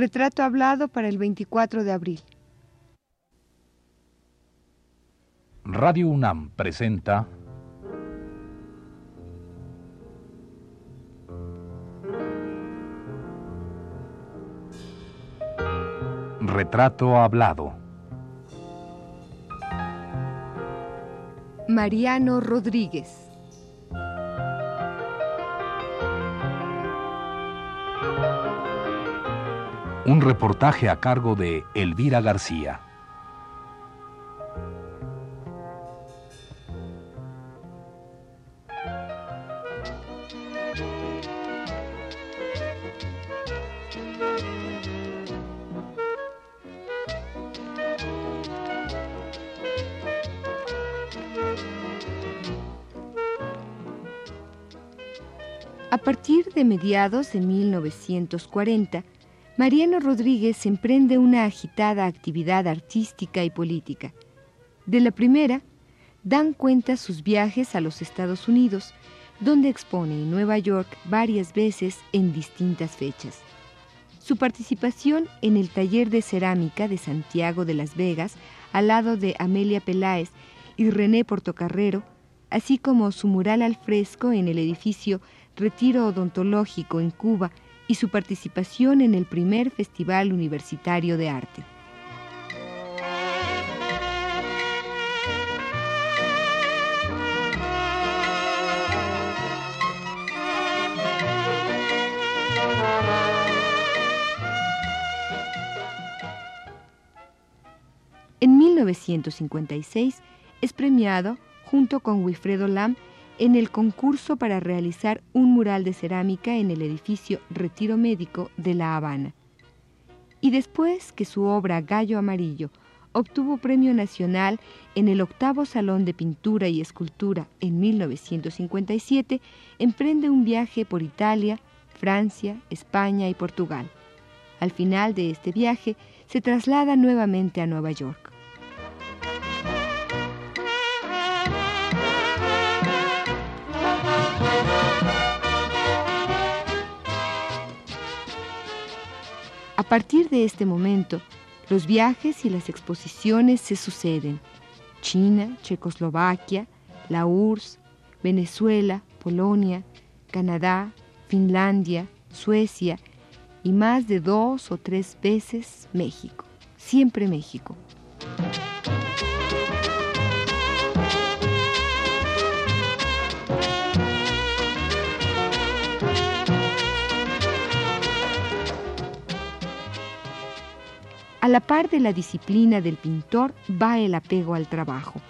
Retrato hablado para el 24 de abril. Radio UNAM presenta Retrato hablado. Mariano Rodríguez. Un reportaje a cargo de Elvira García. A partir de mediados de 1940, Mariano Rodríguez emprende una agitada actividad artística y política. De la primera, dan cuenta sus viajes a los Estados Unidos, donde expone en Nueva York varias veces en distintas fechas. Su participación en el taller de cerámica de Santiago de Las Vegas, al lado de Amelia Peláez y René Portocarrero, así como su mural al fresco en el edificio Retiro Odontológico en Cuba y su participación en el primer Festival Universitario de Arte. En 1956 es premiado, junto con Wilfredo Lam, en el concurso para realizar un mural de cerámica en el edificio Retiro Médico de La Habana. Y después que su obra Gallo Amarillo obtuvo premio nacional en el octavo Salón de Pintura y Escultura en 1957, emprende un viaje por Italia, Francia, España y Portugal. Al final de este viaje, se traslada nuevamente a Nueva York. A partir de este momento, los viajes y las exposiciones se suceden. China, Checoslovaquia, la URSS, Venezuela, Polonia, Canadá, Finlandia, Suecia y más de dos o tres veces México. Siempre México. A la par de la disciplina del pintor va el apego al trabajo.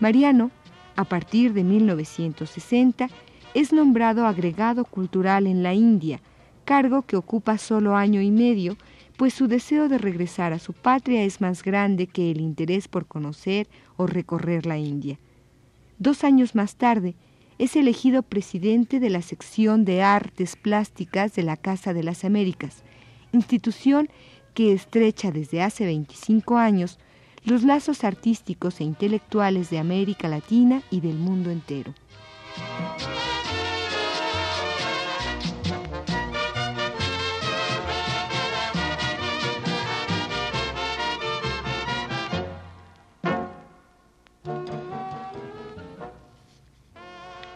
Mariano, a partir de 1960, es nombrado agregado cultural en la India, cargo que ocupa solo año y medio, pues su deseo de regresar a su patria es más grande que el interés por conocer o recorrer la India. Dos años más tarde, es elegido presidente de la sección de artes plásticas de la Casa de las Américas, institución que estrecha desde hace 25 años los lazos artísticos e intelectuales de América Latina y del mundo entero.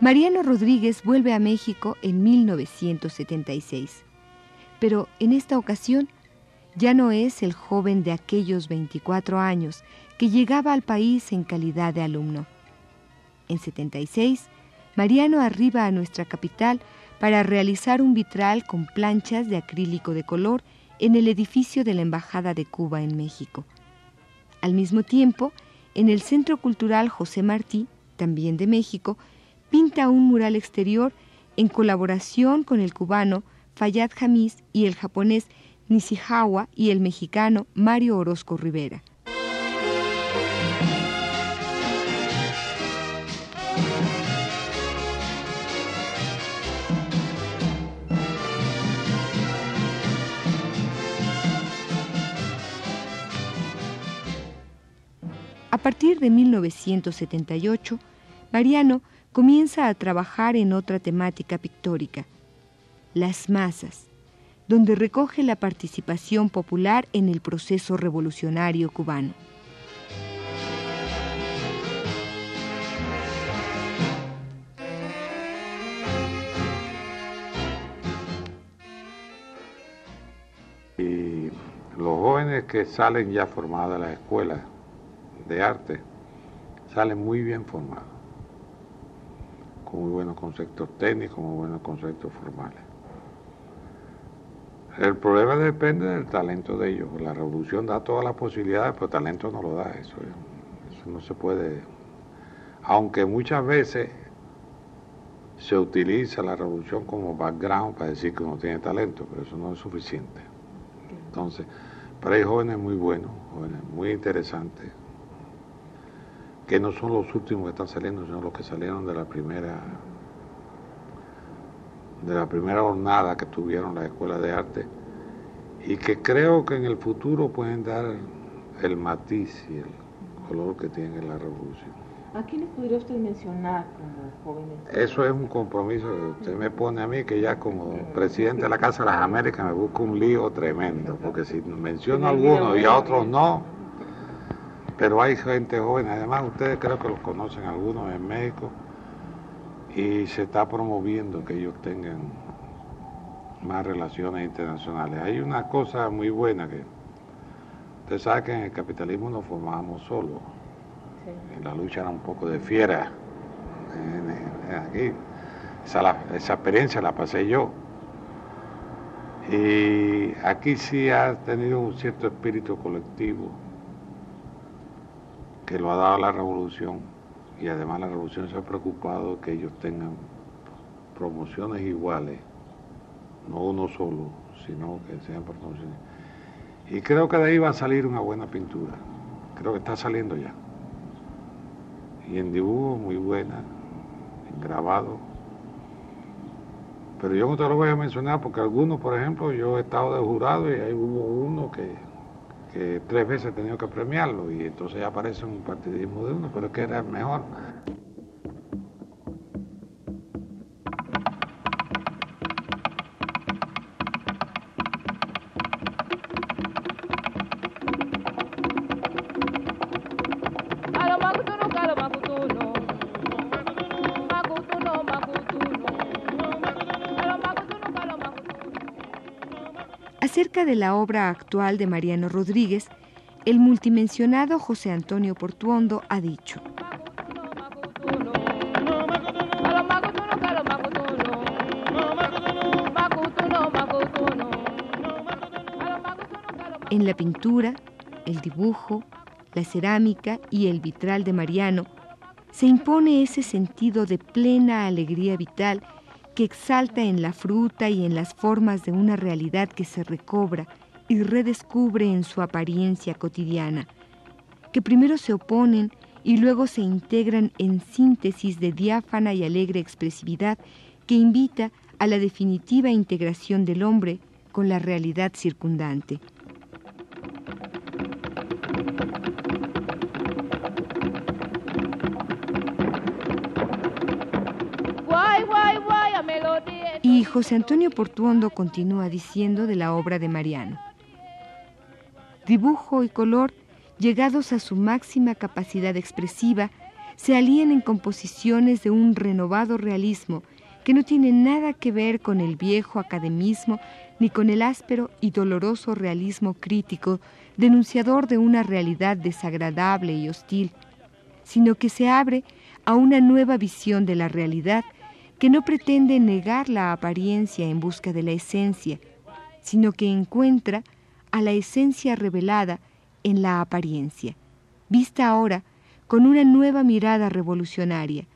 Mariano Rodríguez vuelve a México en 1976, pero en esta ocasión ya no es el joven de aquellos 24 años que llegaba al país en calidad de alumno. En 76, Mariano arriba a nuestra capital para realizar un vitral con planchas de acrílico de color en el edificio de la Embajada de Cuba en México. Al mismo tiempo, en el Centro Cultural José Martí, también de México, pinta un mural exterior en colaboración con el cubano Fayad Jamis y el japonés Nishihawa y el mexicano Mario Orozco Rivera. A partir de 1978, Mariano comienza a trabajar en otra temática pictórica, las masas, donde recoge la participación popular en el proceso revolucionario cubano. Y los jóvenes que salen ya formados de la escuela de arte, salen muy bien formados, con muy buenos conceptos técnicos, muy buenos conceptos formales. El problema depende del talento de ellos. La revolución da todas las posibilidades, pero el talento no lo da. Eso, eso no se puede. Aunque muchas veces se utiliza la revolución como background para decir que uno tiene talento, pero eso no es suficiente. Entonces, pero hay jóvenes muy buenos, jóvenes muy interesantes, que no son los últimos que están saliendo, sino los que salieron de la primera de la primera jornada que tuvieron la escuela de arte y que creo que en el futuro pueden dar el matiz y el color que tiene la revolución. ¿A quiénes podría usted mencionar como jóvenes? Eso es un compromiso que usted me pone a mí, que ya como presidente de la Casa de las Américas me busca un lío tremendo, porque si menciono a algunos y a otros no, pero hay gente joven, además ustedes creo que los conocen algunos en México, y se está promoviendo que ellos tengan más relaciones internacionales. Hay una cosa muy buena que usted sabe que en el capitalismo nos formábamos solos. En la lucha era un poco de fiera. aquí. Esa, esa experiencia la pasé yo. Y aquí sí ha tenido un cierto espíritu colectivo que lo ha dado la revolución y además la revolución se ha preocupado que ellos tengan promociones iguales, no uno solo, sino que sean promociones. Y creo que de ahí va a salir una buena pintura, creo que está saliendo ya. Y en dibujo muy buena, en grabado. Pero yo no te lo voy a mencionar porque algunos, por ejemplo, yo he estado de jurado y ahí hubo uno que que tres veces he tenido que premiarlo y entonces ya aparece un partidismo de uno, pero es que era mejor. Acerca de la obra actual de Mariano Rodríguez, el multimensionado José Antonio Portuondo ha dicho. En la pintura, el dibujo, la cerámica y el vitral de Mariano se impone ese sentido de plena alegría vital que exalta en la fruta y en las formas de una realidad que se recobra y redescubre en su apariencia cotidiana, que primero se oponen y luego se integran en síntesis de diáfana y alegre expresividad que invita a la definitiva integración del hombre con la realidad circundante. José Antonio Portuondo continúa diciendo de la obra de Mariano. Dibujo y color, llegados a su máxima capacidad expresiva, se alían en composiciones de un renovado realismo que no tiene nada que ver con el viejo academismo ni con el áspero y doloroso realismo crítico denunciador de una realidad desagradable y hostil, sino que se abre a una nueva visión de la realidad que no pretende negar la apariencia en busca de la esencia, sino que encuentra a la esencia revelada en la apariencia, vista ahora con una nueva mirada revolucionaria,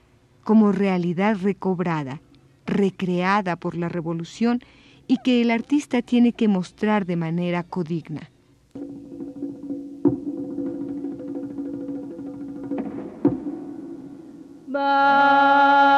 como realidad recobrada, recreada por la revolución y que el artista tiene que mostrar de manera codigna. Bye.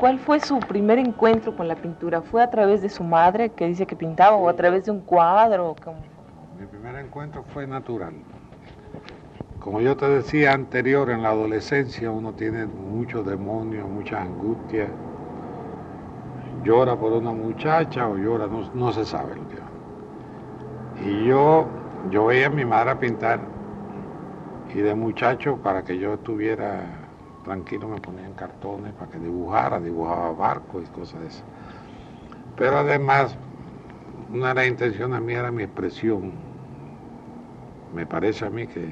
¿Cuál fue su primer encuentro con la pintura? ¿Fue a través de su madre que dice que pintaba o a través de un cuadro? Mi primer encuentro fue natural. Como yo te decía anterior, en la adolescencia uno tiene muchos demonios, muchas angustias. Llora por una muchacha o llora, no, se sabe Y yo, yo veía a mi madre pintar y de muchacho para que yo estuviera tranquilo me ponían cartones para que dibujara, dibujaba barcos y cosas de esas. Pero además, una de las intenciones mías era mi expresión. Me parece a mí que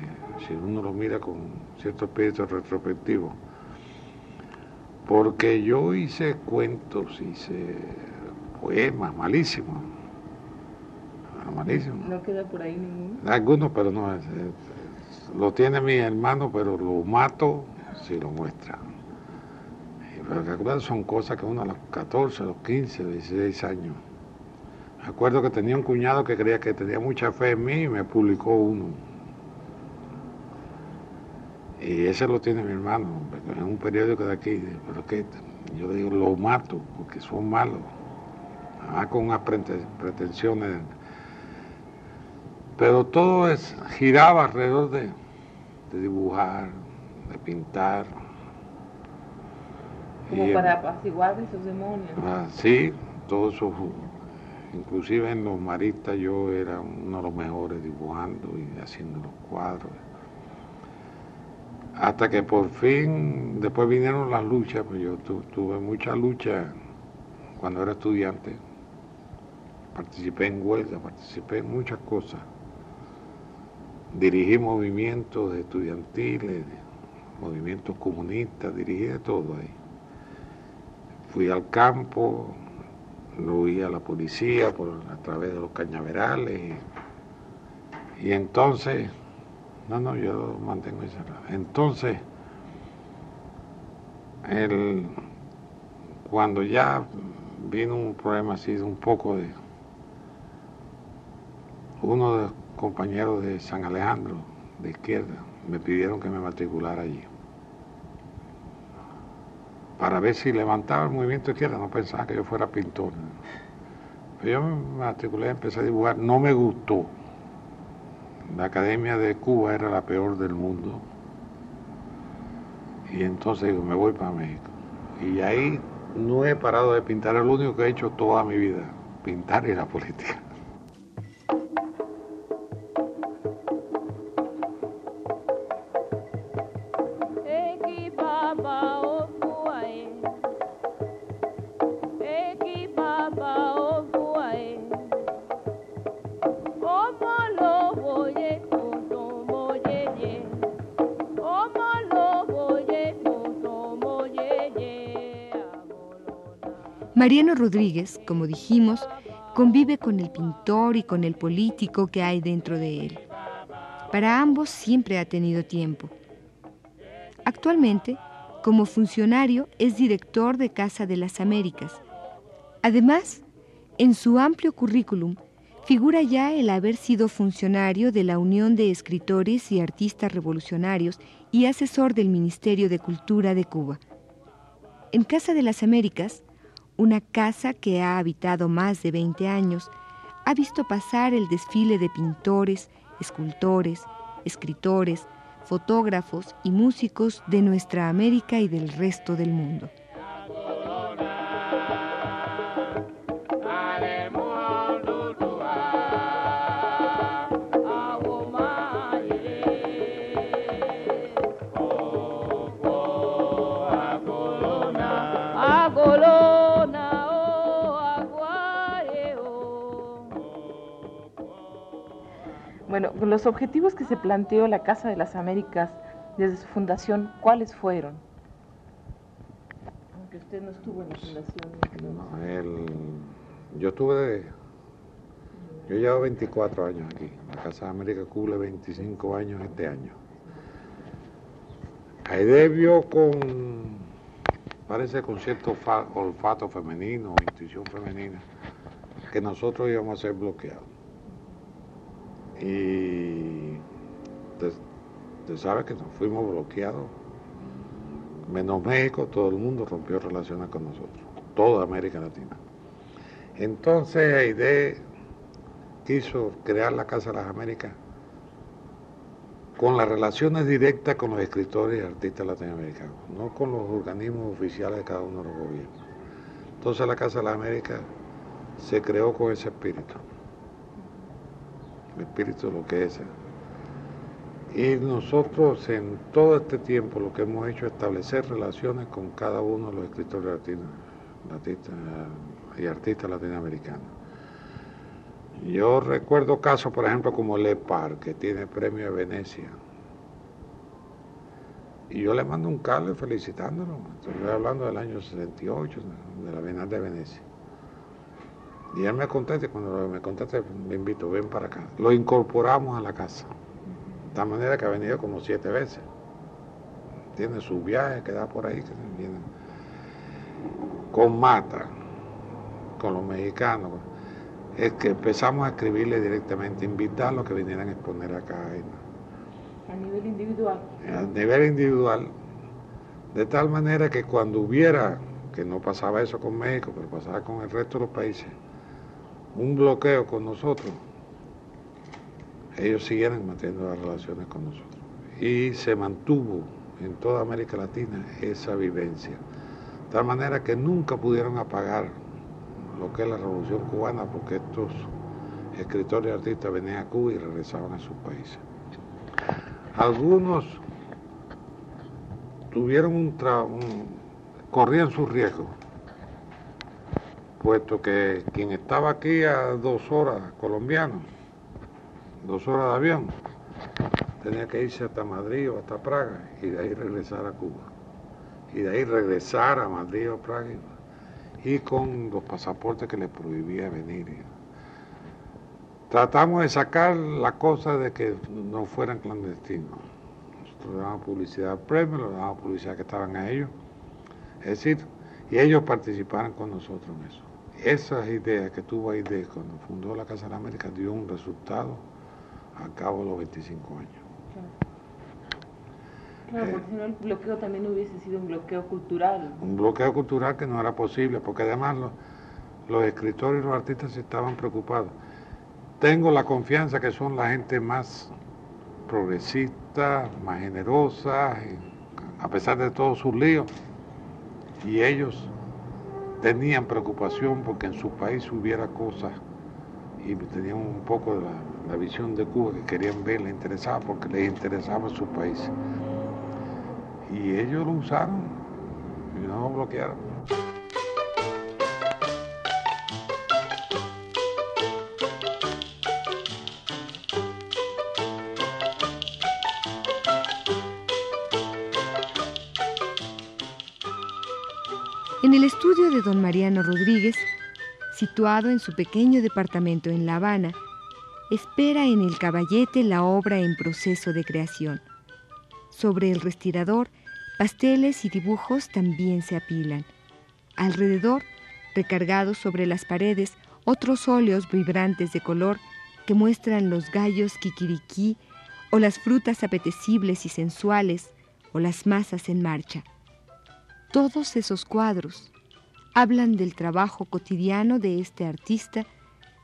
si uno lo mira con cierto espíritu retrospectivo, porque yo hice cuentos, hice poemas malísimos. Malísimos. ¿No queda por ahí ninguno? Algunos, pero no. lo tiene mi hermano, pero lo mato si lo muestra. Pero son cosas que uno a los 14, a los 15, 16 años. Me acuerdo que tenía un cuñado que creía que tenía mucha fe en mí y me publicó uno. Y ese lo tiene mi hermano, en un periódico de aquí. Pero que yo digo, lo mato porque son malos. con unas pretensiones. Pero todo es, giraba alrededor de dibujar, de pintar. Como para apaciguar esos demonios. Ah, sí, todo eso, inclusive en los maristas yo era uno de los mejores dibujando y haciendo los cuadros. Hasta que por fin, después vinieron las luchas, pues yo tuve mucha lucha cuando era estudiante. Participé en huelga, participé en muchas cosas. Dirigí movimientos estudiantiles, movimientos comunistas, dirigí de todo ahí. Fui al campo, lo vi a la policía por, a través de los cañaverales y, entonces, no, no, yo mantengo encerrado. Entonces, el, cuando ya vino un problema así, un poco de uno de los compañeros de San Alejandro, de izquierda, me pidieron que me matriculara allí. Para ver si levantaba el movimiento izquierda, no pensaba que yo fuera pintor. Pero yo me matriculé, empecé a dibujar, no me gustó. La Academia de Cuba era la peor del mundo. Y entonces digo, me voy para México. Y ahí no he parado de pintar, es lo único que he hecho toda mi vida, pintar y la política. Mariano Rodríguez, como dijimos, convive con el pintor y con el político que hay dentro de él. Para ambos siempre ha tenido tiempo. Actualmente, como funcionario, es director de Casa de las Américas. Además, en su amplio currículum figura ya el haber sido funcionario de la Unión de Escritores y Artistas Revolucionarios y asesor del Ministerio de Cultura de Cuba. En Casa de las Américas, una casa que ha habitado más de 20 años, ha visto pasar el desfile de pintores, escultores, escritores, fotógrafos y músicos de nuestra América y del resto del mundo. Bueno, los objetivos que se planteó la Casa de las Américas desde su fundación, ¿cuáles fueron? Aunque usted no estuvo en la fundación. No, yo estuve, yo llevo 24 años aquí. La Casa de América cumple 25 años este año. Ahí vio con, parece con cierto olfato femenino, intuición femenina, que nosotros íbamos a ser bloqueados. Y usted, sabe que nos fuimos bloqueados menos México, todo el mundo rompió relaciones con nosotros, toda América Latina. Entonces Aide quiso crear la Casa de las Américas con las relaciones directas con los escritores y artistas latinoamericanos, no con los organismos oficiales de cada uno de los gobiernos. Entonces la Casa de las Américas se creó con ese espíritu, el espíritu lo que es. Y nosotros en todo este tiempo lo que hemos hecho es establecer relaciones con cada uno de los escritores latinos, y artistas latinoamericanos. Yo recuerdo casos, por ejemplo, como Lepar, que tiene premio de Venecia. Y yo le mando un cargo felicitándolo. Estoy hablando del año 68, de la Bienal de Venecia. Y él me contesta, cuando me contesta, me invito, ven para acá. Lo incorporamos a la casa. De tal manera que ha venido como siete veces. Tiene su viaje que da por ahí, que viene. Con Mata, con los mexicanos es que empezamos a escribirle directamente, invitarlos a que vinieran a exponer acá. A nivel individual. A nivel individual, de tal manera que cuando hubiera, que no pasaba eso con México, pero pasaba con el resto de los países, un bloqueo con nosotros, ellos siguieran manteniendo las relaciones con nosotros. Y se mantuvo en toda América Latina esa vivencia. De tal manera que nunca pudieron apagar lo que es la revolución cubana, porque estos escritores y artistas venían a Cuba y regresaban a sus países. Algunos tuvieron un, un corrían su riesgo, puesto que quien estaba aquí a dos horas colombiano, dos horas de avión, tenía que irse hasta Madrid o hasta Praga y de ahí regresar a Cuba. Y de ahí regresar a Madrid o Praga y con los pasaportes que le prohibía venir. Tratamos de sacar la cosa de que no fueran clandestinos. Nosotros le damos publicidad al premio, le damos publicidad que estaban a ellos. Es decir, y ellos participaron con nosotros en eso. Esas ideas que tuvo Aide cuando fundó la Casa de la América dio un resultado a cabo de los 25 años. Claro, porque si no el bloqueo también hubiese sido un bloqueo cultural. Un bloqueo cultural que no era posible, porque además los, escritores y los artistas estaban preocupados. Tengo la confianza que son la gente más progresista, más generosa, a pesar de todos sus líos, y ellos tenían preocupación porque en su país hubiera cosas y tenían un poco de la, la visión de Cuba que querían ver, les interesaba porque les interesaba su país y ellos lo usaron y no lo bloquearon. En el estudio de don Mariano Rodríguez, situado en su pequeño departamento en La Habana, espera en el caballete la obra en proceso de creación. Sobre el respirador, pasteles y dibujos también se apilan. Alrededor, recargados sobre las paredes, otros óleos vibrantes de color que muestran los gallos kikiriki o las frutas apetecibles y sensuales o las masas en marcha. Todos esos cuadros hablan del trabajo cotidiano de este artista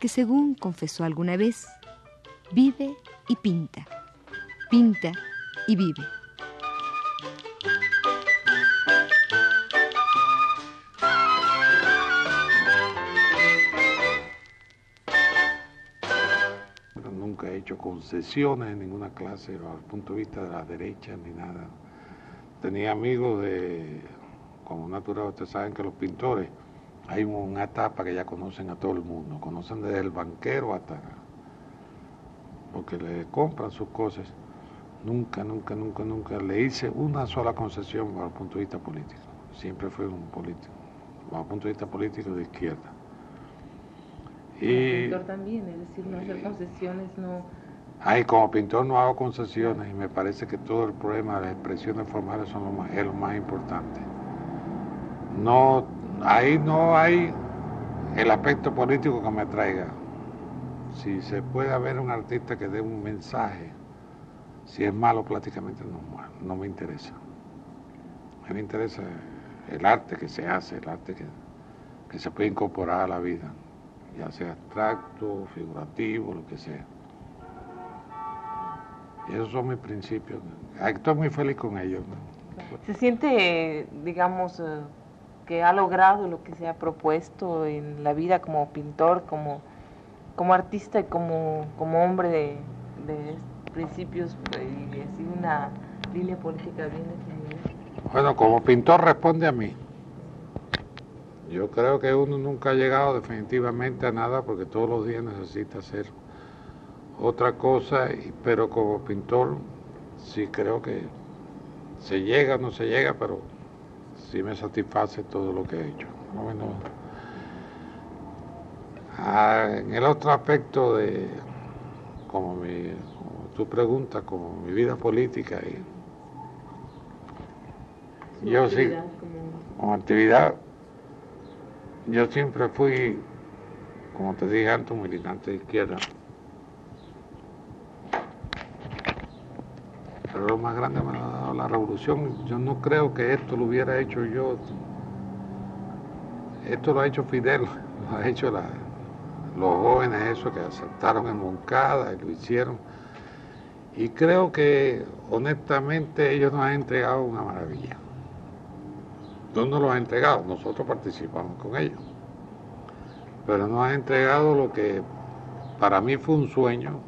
que, según confesó alguna vez, vive y pinta, pinta y vive. hecho concesiones en ninguna clase, desde el punto de vista de la derecha ni nada. Tenía amigos de, como natural, ustedes saben que los pintores, hay una etapa que ya conocen a todo el mundo, conocen desde el banquero hasta, porque le compran sus cosas. Nunca, nunca, nunca, nunca le hice una sola concesión desde el punto de vista político. Siempre fue un político, desde el punto de vista político de izquierda. Y pintor también, es decir, no hacer concesiones, no... Ay, como pintor no hago concesiones y me parece que todo el problema de las expresiones formales son lo más, es lo más importante. No, ahí no hay el aspecto político que me traiga. Si se puede haber un artista que dé un mensaje, si es malo prácticamente no, no me interesa. A mí me interesa el arte que se hace, el arte que, que se puede incorporar a la vida, ya sea abstracto, figurativo, lo que sea. Y esos son mis principios. Estoy muy feliz con ellos. ¿Se siente, digamos, eh, que ha logrado lo que se ha propuesto en la vida como pintor, como, como artista y como, como hombre de, principios pues, y así una línea política bien definida? Bueno, como pintor responde a mí. Yo creo que uno nunca ha llegado definitivamente a nada porque todos los días necesita hacer otra cosa, pero como pintor sí creo que se llega o no se llega, pero sí me satisface todo lo que he hecho. Bueno, ah, en el otro aspecto de, como, mi, tu pregunta, como mi vida política, y, yo sí, como actividad, yo siempre fui, como te dije antes, un militante de izquierda. Pero lo más grande me ha dado la revolución. Yo no creo que esto lo hubiera hecho yo. Esto lo ha hecho Fidel, lo ha hecho los jóvenes, eso que aceptaron en Moncada y lo hicieron. Y creo que honestamente ellos nos han entregado una maravilla. No nos lo han entregado, nosotros participamos con ellos. Pero nos han entregado lo que para mí fue un sueño.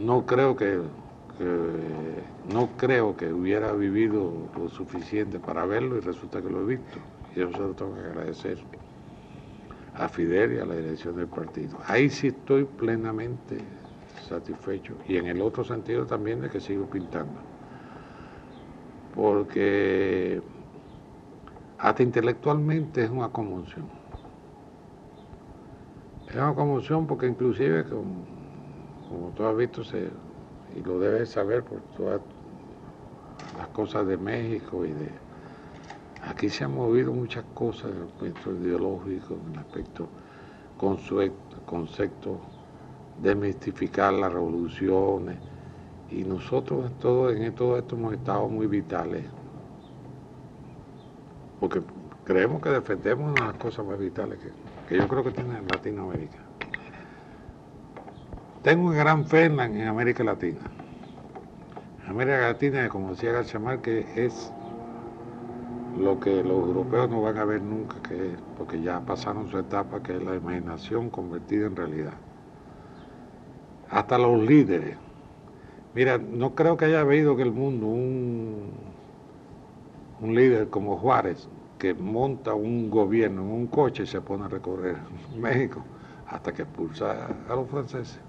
No creo que no creo que hubiera vivido lo suficiente para verlo y resulta que lo he visto. Y eso se lo tengo que agradecer a Fidel y a la dirección del partido. Ahí sí estoy plenamente satisfecho y en el otro sentido también de que sigo pintando. Porque hasta intelectualmente es una conmoción. Es una conmoción porque inclusive, como, como tú has visto, se, y lo debes saber por todas las cosas de México y de... Aquí se han movido muchas cosas en el aspecto ideológico, en el aspecto concepto de mistificar las revoluciones. Y nosotros en todo, en todo esto hemos estado muy vitales, porque creemos que defendemos una las cosas más vitales que, que yo creo que tiene Latinoamérica. Tengo una gran fe en, América Latina. América Latina, como decía García Márquez, es lo que los europeos no van a ver nunca, que es, porque ya pasaron su etapa, que es la imaginación convertida en realidad. Hasta los líderes. Mira, no creo que haya habido que el mundo un, un líder como Juárez, que monta un gobierno en un coche y se pone a recorrer México hasta que expulsa a los franceses.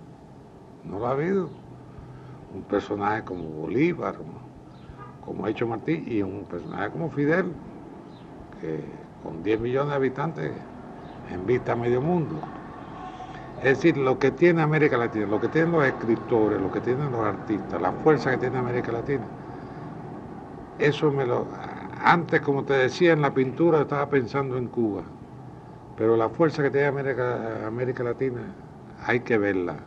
No lo ha habido. Un personaje como Bolívar, como ha hecho Martí, y un personaje como Fidel, que con 10 millones de habitantes en vista a medio mundo. Es decir, lo que tiene América Latina, lo que tienen los escritores, lo que tienen los artistas, la fuerza que tiene América Latina, eso me lo... Antes, como te decía, en la pintura estaba pensando en Cuba, pero la fuerza que tiene América, América Latina hay que verla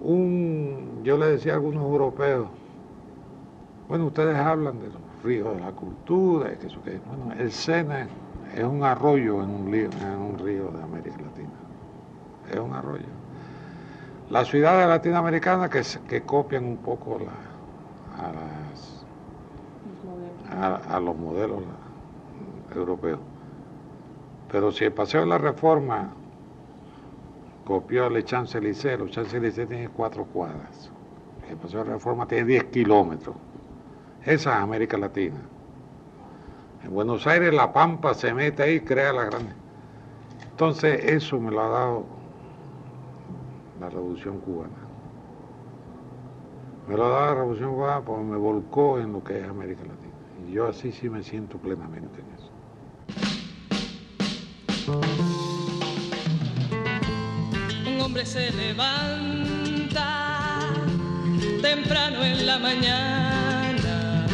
un, yo le decía a algunos europeos, bueno, ustedes hablan de los ríos de la cultura, eso que, bueno, el Sena es un arroyo en un, río, de América Latina, es un arroyo. Las ciudades latinoamericanas que, que copian un poco a, las, a los modelos europeos. Pero si el paseo de la reforma copió el Champs-Élysées, los Champs-Élysées tiene cuatro cuadras, el Paseo de Reforma tiene 10 kilómetros. Esa es América Latina. En Buenos Aires la Pampa se mete ahí y crea la grande. Entonces eso me lo ha dado la Revolución Cubana. Me lo ha dado la Revolución Cubana porque me volcó en lo que es América Latina. Y yo así sí me siento plenamente en eso. Hombre se levanta temprano en la mañana,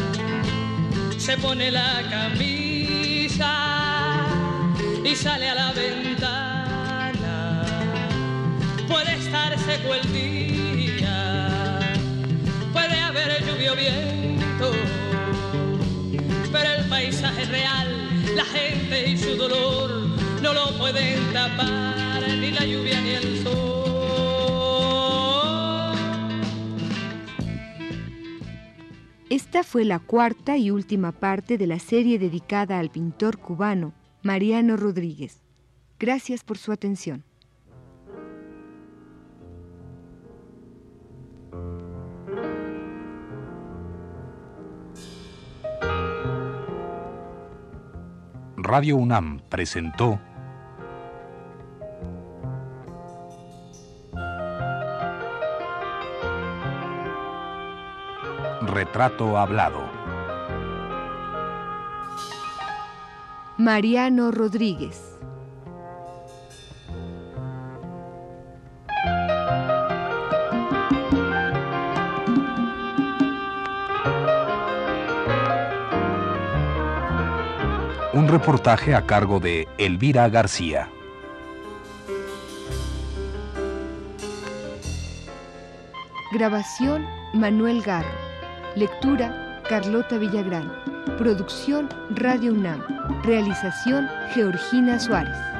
se pone la camisa y sale a la ventana. Puede estar seco el día, puede haber lluvia o viento, la gente y su dolor no lo pueden tapar ni la lluvia ni el sol. Esta fue la cuarta y última parte de la serie dedicada al pintor cubano Mariano Rodríguez. Gracias por su atención. Radio UNAM presentó Retrato Hablado. Mariano Rodríguez. Un reportaje a cargo de Elvira García. Grabación Manuel Garro. Lectura Carlota Villagrán. Producción Radio UNAM. Realización Georgina Suárez.